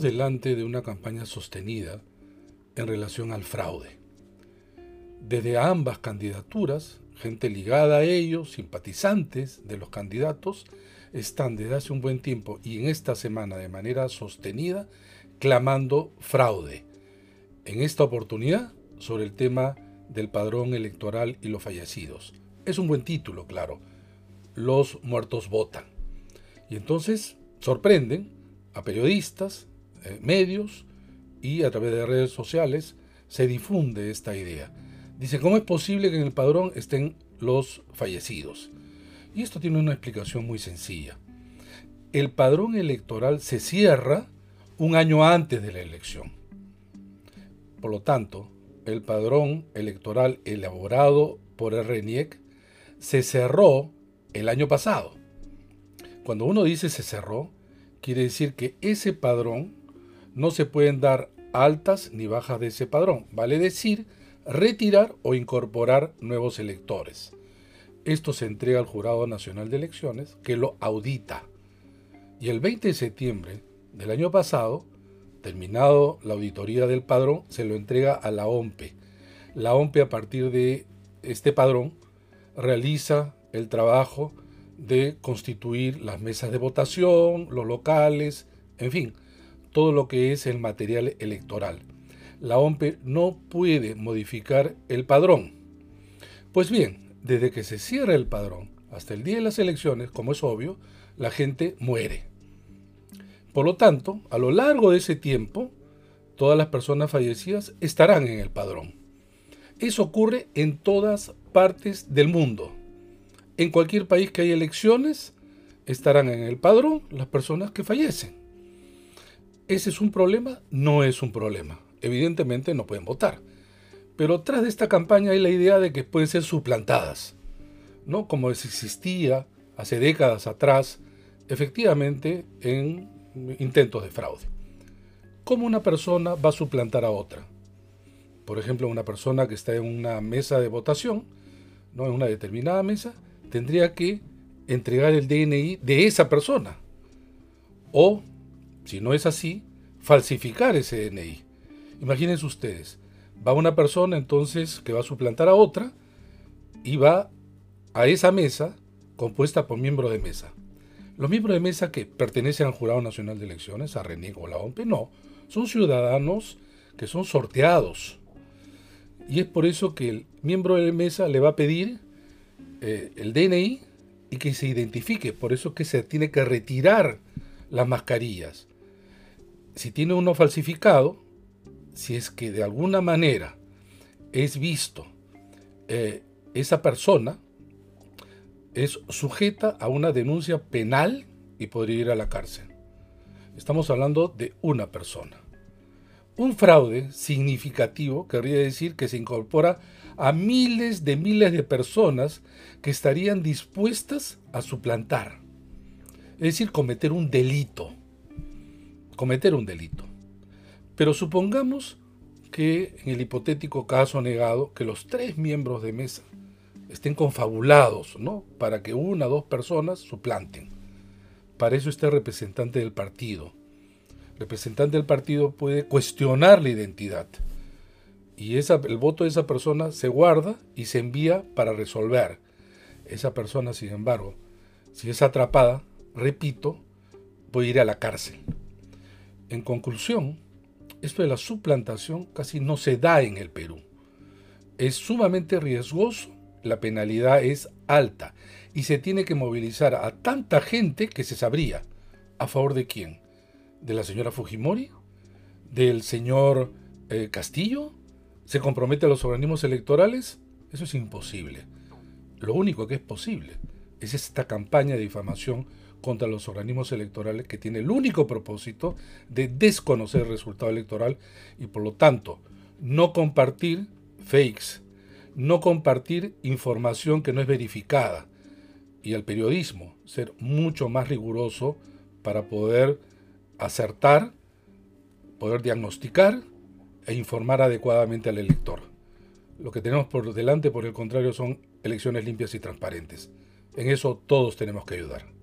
Delante de una campaña sostenida en relación al fraude. Desde ambas candidaturas, gente ligada a ellos, simpatizantes de los candidatos, están desde hace un buen tiempo y en esta semana de manera sostenida clamando fraude. En esta oportunidad sobre el tema del padrón electoral y los fallecidos. Es un buen título, claro. Los muertos votan. Y entonces sorprenden a periodistas, medios y a través de redes sociales se difunde esta idea. Dice, ¿cómo es posible que en el padrón estén los fallecidos? Y esto tiene una explicación muy sencilla. El padrón electoral se cierra un año antes de la elección. Por lo tanto, el padrón electoral elaborado por el RENIEC se cerró el año pasado. Cuando uno dice se cerró, quiere decir que ese padrón no se pueden dar altas ni bajas de ese padrón. Vale decir, retirar o incorporar nuevos electores. Esto se entrega al Jurado Nacional de Elecciones, que lo audita. Y el 20 de septiembre del año pasado, terminado la auditoría del padrón, se lo entrega a la OMPE. La OMPE a partir de este padrón realiza el trabajo de constituir las mesas de votación, los locales, en fin, todo lo que es el material electoral. La OMPE no puede modificar el padrón. Pues bien, desde que se cierra el padrón hasta el día de las elecciones, como es obvio, la gente muere. Por lo tanto, a lo largo de ese tiempo, todas las personas fallecidas estarán en el padrón. Eso ocurre en todas partes del mundo. En cualquier país que haya elecciones, estarán en el padrón las personas que fallecen. ¿Ese es un problema? No es un problema. Evidentemente no pueden votar. Pero tras de esta campaña hay la idea de que pueden ser suplantadas, ¿no? Como existía hace décadas atrás, efectivamente, en intentos de fraude. ¿Cómo una persona va a suplantar a otra? Por ejemplo, una persona que está en una mesa de votación, ¿no? en una determinada mesa, tendría que entregar el DNI de esa persona. O, si no es así, falsificar ese DNI. Imagínense ustedes, va una persona entonces que va a suplantar a otra y va a esa mesa compuesta por miembros de mesa. Los miembros de mesa que pertenecen al Jurado Nacional de Elecciones, a RENIEC o la OMP, no, son ciudadanos que son sorteados. Y es por eso que el miembro de mesa le va a pedir eh, el DNI y que se identifique. Por eso que se tiene que retirar las mascarillas. Si tiene uno falsificado, si es que de alguna manera es visto eh, esa persona, es sujeta a una denuncia penal y podría ir a la cárcel. Estamos hablando de una persona. Un fraude significativo querría decir que se incorpora a miles de miles de personas que estarían dispuestas a suplantar. Es decir, cometer un delito. Cometer un delito. Pero supongamos que en el hipotético caso negado, que los tres miembros de mesa estén confabulados, ¿no? Para que una o dos personas suplanten. Para eso está el representante del partido. El representante del partido puede cuestionar la identidad y el voto de esa persona se guarda y se envía para resolver. Esa persona, sin embargo, si es atrapada, repito, puede ir a la cárcel. En conclusión, esto de la suplantación casi no se da en el Perú. Es sumamente riesgoso, la penalidad es alta y se tiene que movilizar a tanta gente que se sabría. ¿A favor de quién? ¿De la señora Fujimori? ¿Del señor eh, Castillo? se compromete a los organismos electorales, eso es imposible. Lo único que es posible es esta campaña de difamación contra los organismos electorales que tiene el único propósito de desconocer el resultado electoral y por lo tanto no compartir fakes, no compartir información que no es verificada y al periodismo ser mucho más riguroso para poder acertar, poder diagnosticar e informar adecuadamente al elector. Lo que tenemos por delante, por el contrario, son elecciones limpias y transparentes. En eso todos tenemos que ayudar.